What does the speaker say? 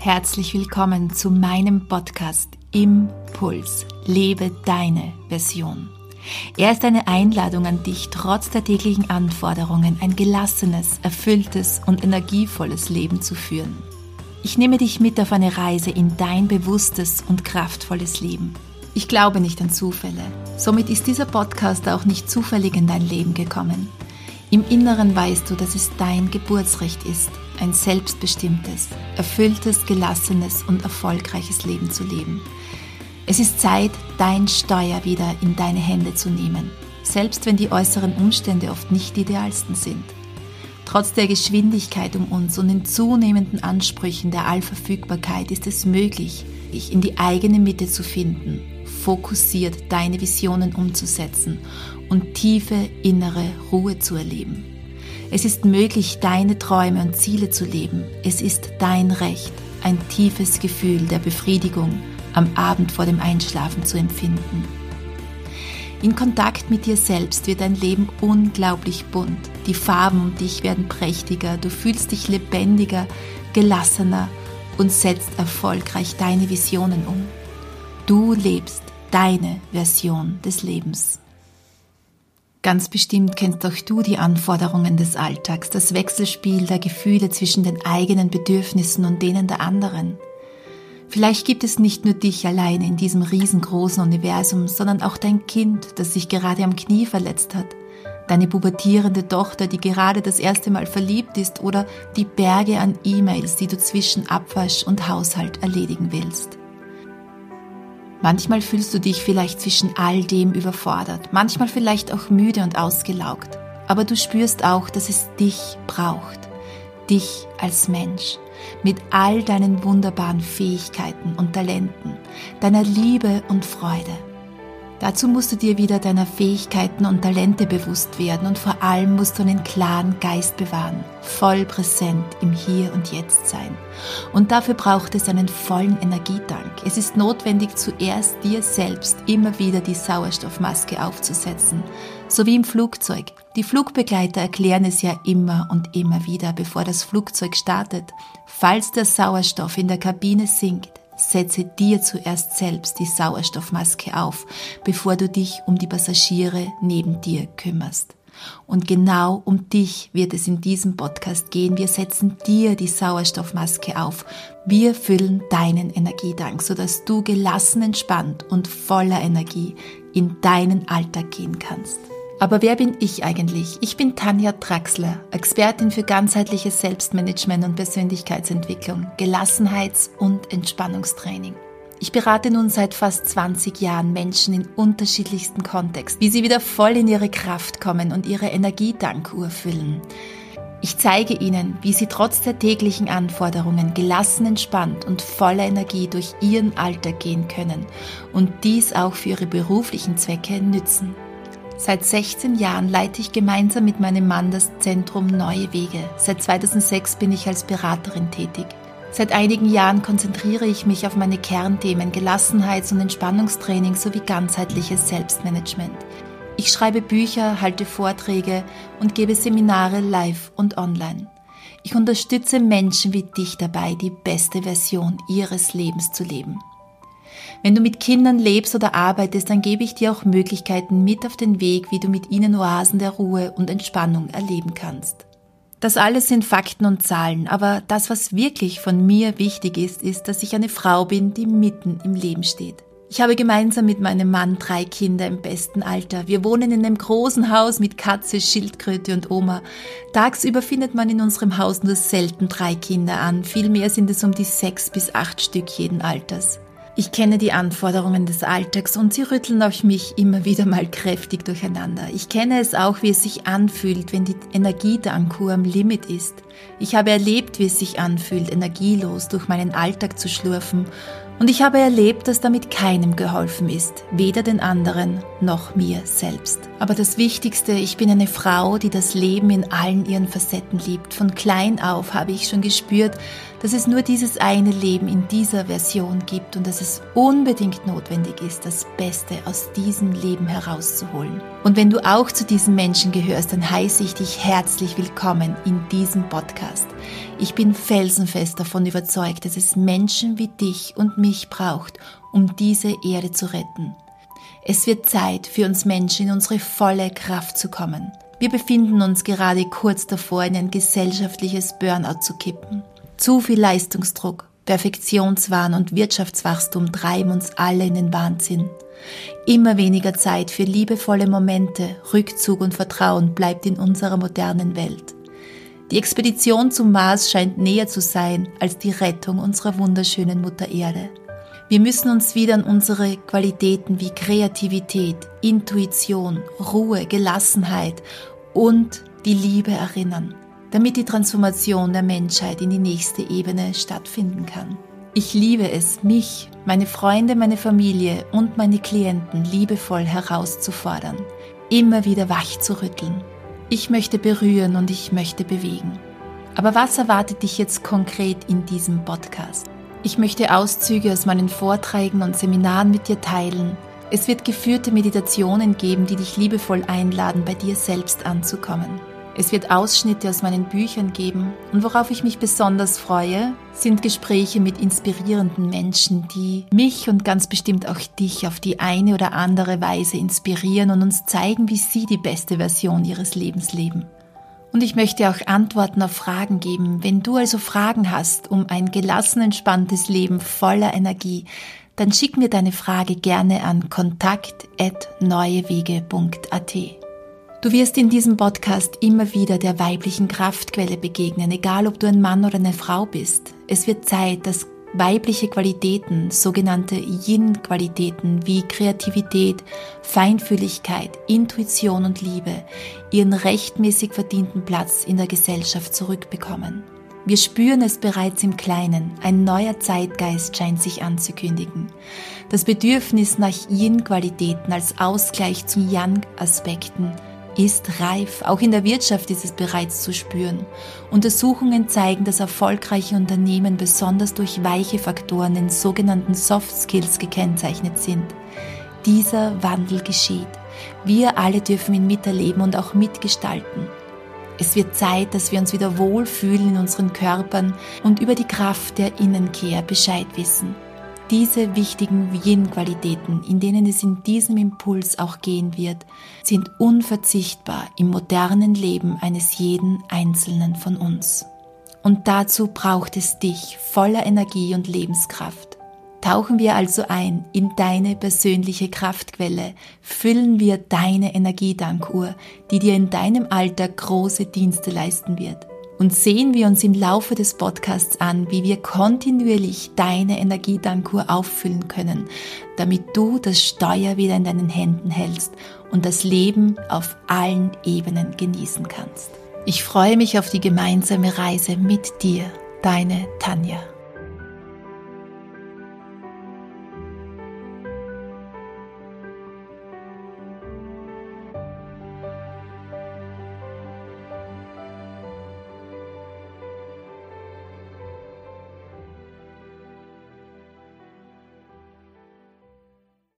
Herzlich willkommen zu meinem Podcast Impuls. Lebe deine Version. Er ist eine Einladung an dich, trotz der täglichen Anforderungen ein gelassenes, erfülltes und energievolles Leben zu führen. Ich nehme dich mit auf eine Reise in dein bewusstes und kraftvolles Leben. Ich glaube nicht an Zufälle. Somit ist dieser Podcast auch nicht zufällig in dein Leben gekommen. Im Inneren weißt du, dass es dein Geburtsrecht ist, ein selbstbestimmtes, erfülltes, gelassenes und erfolgreiches Leben zu leben. Es ist Zeit, dein Steuer wieder in deine Hände zu nehmen, selbst wenn die äußeren Umstände oft nicht die idealsten sind. Trotz der Geschwindigkeit um uns und den zunehmenden Ansprüchen der Allverfügbarkeit ist es möglich, dich in die eigene Mitte zu finden, fokussiert deine Visionen umzusetzen und tiefe innere Ruhe zu erleben. Es ist möglich, deine Träume und Ziele zu leben. Es ist dein Recht, ein tiefes Gefühl der Befriedigung am Abend vor dem Einschlafen zu empfinden. In Kontakt mit dir selbst wird dein Leben unglaublich bunt. Die Farben um dich werden prächtiger, du fühlst dich lebendiger, gelassener und setzt erfolgreich deine Visionen um. Du lebst deine Version des Lebens. Ganz bestimmt kennst auch du die Anforderungen des Alltags, das Wechselspiel der Gefühle zwischen den eigenen Bedürfnissen und denen der anderen. Vielleicht gibt es nicht nur dich alleine in diesem riesengroßen Universum, sondern auch dein Kind, das sich gerade am Knie verletzt hat, deine pubertierende Tochter, die gerade das erste Mal verliebt ist oder die Berge an E-Mails, die du zwischen Abwasch und Haushalt erledigen willst. Manchmal fühlst du dich vielleicht zwischen all dem überfordert, manchmal vielleicht auch müde und ausgelaugt, aber du spürst auch, dass es dich braucht, dich als Mensch, mit all deinen wunderbaren Fähigkeiten und Talenten, deiner Liebe und Freude. Dazu musst du dir wieder deiner Fähigkeiten und Talente bewusst werden und vor allem musst du einen klaren Geist bewahren, voll präsent im Hier und Jetzt sein. Und dafür braucht es einen vollen Energietank. Es ist notwendig, zuerst dir selbst immer wieder die Sauerstoffmaske aufzusetzen, so wie im Flugzeug. Die Flugbegleiter erklären es ja immer und immer wieder, bevor das Flugzeug startet. Falls der Sauerstoff in der Kabine sinkt, setze dir zuerst selbst die Sauerstoffmaske auf, bevor du dich um die Passagiere neben dir kümmerst. Und genau um dich wird es in diesem Podcast gehen. Wir setzen dir die Sauerstoffmaske auf. Wir füllen deinen Energiedank, sodass du gelassen, entspannt und voller Energie in deinen Alltag gehen kannst. Aber wer bin ich eigentlich? Ich bin Tanja Traxler, Expertin für ganzheitliches Selbstmanagement und Persönlichkeitsentwicklung, Gelassenheits- und Entspannungstraining. Ich berate nun seit fast 20 Jahren Menschen in unterschiedlichsten Kontexten, wie sie wieder voll in ihre Kraft kommen und ihre Energiedankuhr füllen. Ich zeige ihnen, wie sie trotz der täglichen Anforderungen gelassen, entspannt und voller Energie durch ihren Alltag gehen können und dies auch für ihre beruflichen Zwecke nützen. Seit 16 Jahren leite ich gemeinsam mit meinem Mann das Zentrum Neue Wege. Seit 2006 bin ich als Beraterin tätig. Seit einigen Jahren konzentriere ich mich auf meine Kernthemen Gelassenheits- und Entspannungstraining sowie ganzheitliches Selbstmanagement. Ich schreibe Bücher, halte Vorträge und gebe Seminare live und online. Ich unterstütze Menschen wie dich dabei, die beste Version ihres Lebens zu leben. Wenn du mit Kindern lebst oder arbeitest, dann gebe ich dir auch Möglichkeiten mit auf den Weg, wie du mit ihnen Oasen der Ruhe und Entspannung erleben kannst. Das alles sind Fakten und Zahlen, aber das, was wirklich von mir wichtig ist, ist, dass ich eine Frau bin, die mitten im Leben steht. Ich habe gemeinsam mit meinem Mann drei Kinder im besten Alter. Wir wohnen in einem großen Haus mit Katze, Schildkröte und Oma. Tagsüber findet man in unserem Haus nur selten drei Kinder an. Vielmehr sind es um die sechs bis acht Stück jeden Alters. Ich kenne die Anforderungen des Alltags und sie rütteln auch mich immer wieder mal kräftig durcheinander. Ich kenne es auch, wie es sich anfühlt, wenn die Energietankur am Limit ist. Ich habe erlebt, wie es sich anfühlt, energielos durch meinen Alltag zu schlurfen und ich habe erlebt, dass damit keinem geholfen ist, weder den anderen noch mir selbst. Aber das Wichtigste, ich bin eine Frau, die das Leben in allen ihren Facetten liebt. Von klein auf habe ich schon gespürt, dass es nur dieses eine Leben in dieser Version gibt und dass es unbedingt notwendig ist, das Beste aus diesem Leben herauszuholen. Und wenn du auch zu diesen Menschen gehörst, dann heiße ich dich herzlich willkommen in diesem Podcast. Ich bin felsenfest davon überzeugt, dass es Menschen wie dich und mich braucht, um diese Erde zu retten. Es wird Zeit für uns Menschen in unsere volle Kraft zu kommen. Wir befinden uns gerade kurz davor, in ein gesellschaftliches Burnout zu kippen. Zu viel Leistungsdruck, Perfektionswahn und Wirtschaftswachstum treiben uns alle in den Wahnsinn. Immer weniger Zeit für liebevolle Momente, Rückzug und Vertrauen bleibt in unserer modernen Welt. Die Expedition zum Mars scheint näher zu sein als die Rettung unserer wunderschönen Mutter Erde. Wir müssen uns wieder an unsere Qualitäten wie Kreativität, Intuition, Ruhe, Gelassenheit und die Liebe erinnern, damit die Transformation der Menschheit in die nächste Ebene stattfinden kann. Ich liebe es, mich, meine Freunde, meine Familie und meine Klienten liebevoll herauszufordern, immer wieder wach zu rütteln. Ich möchte berühren und ich möchte bewegen. Aber was erwartet dich jetzt konkret in diesem Podcast? Ich möchte Auszüge aus meinen Vorträgen und Seminaren mit dir teilen. Es wird geführte Meditationen geben, die dich liebevoll einladen, bei dir selbst anzukommen. Es wird Ausschnitte aus meinen Büchern geben und worauf ich mich besonders freue, sind Gespräche mit inspirierenden Menschen, die mich und ganz bestimmt auch dich auf die eine oder andere Weise inspirieren und uns zeigen, wie sie die beste Version ihres Lebens leben. Und ich möchte auch Antworten auf Fragen geben. Wenn du also Fragen hast um ein gelassen, entspanntes Leben voller Energie, dann schick mir deine Frage gerne an kontakt.neuewege.at. Du wirst in diesem Podcast immer wieder der weiblichen Kraftquelle begegnen, egal ob du ein Mann oder eine Frau bist. Es wird Zeit, dass weibliche Qualitäten, sogenannte Yin-Qualitäten wie Kreativität, Feinfühligkeit, Intuition und Liebe, ihren rechtmäßig verdienten Platz in der Gesellschaft zurückbekommen. Wir spüren es bereits im Kleinen, ein neuer Zeitgeist scheint sich anzukündigen. Das Bedürfnis nach Yin-Qualitäten als Ausgleich zu Yang-Aspekten ist reif. Auch in der Wirtschaft ist es bereits zu spüren. Untersuchungen zeigen, dass erfolgreiche Unternehmen besonders durch weiche Faktoren, den sogenannten Soft Skills, gekennzeichnet sind. Dieser Wandel geschieht. Wir alle dürfen ihn miterleben und auch mitgestalten. Es wird Zeit, dass wir uns wieder wohlfühlen in unseren Körpern und über die Kraft der Innenkehr Bescheid wissen. Diese wichtigen Yin-Qualitäten, in denen es in diesem Impuls auch gehen wird, sind unverzichtbar im modernen Leben eines jeden Einzelnen von uns. Und dazu braucht es dich voller Energie und Lebenskraft. Tauchen wir also ein in deine persönliche Kraftquelle, füllen wir deine Energiedankuhr, die dir in deinem Alter große Dienste leisten wird und sehen wir uns im Laufe des Podcasts an, wie wir kontinuierlich deine Energiedankur auffüllen können, damit du das Steuer wieder in deinen Händen hältst und das Leben auf allen Ebenen genießen kannst. Ich freue mich auf die gemeinsame Reise mit dir, deine Tanja.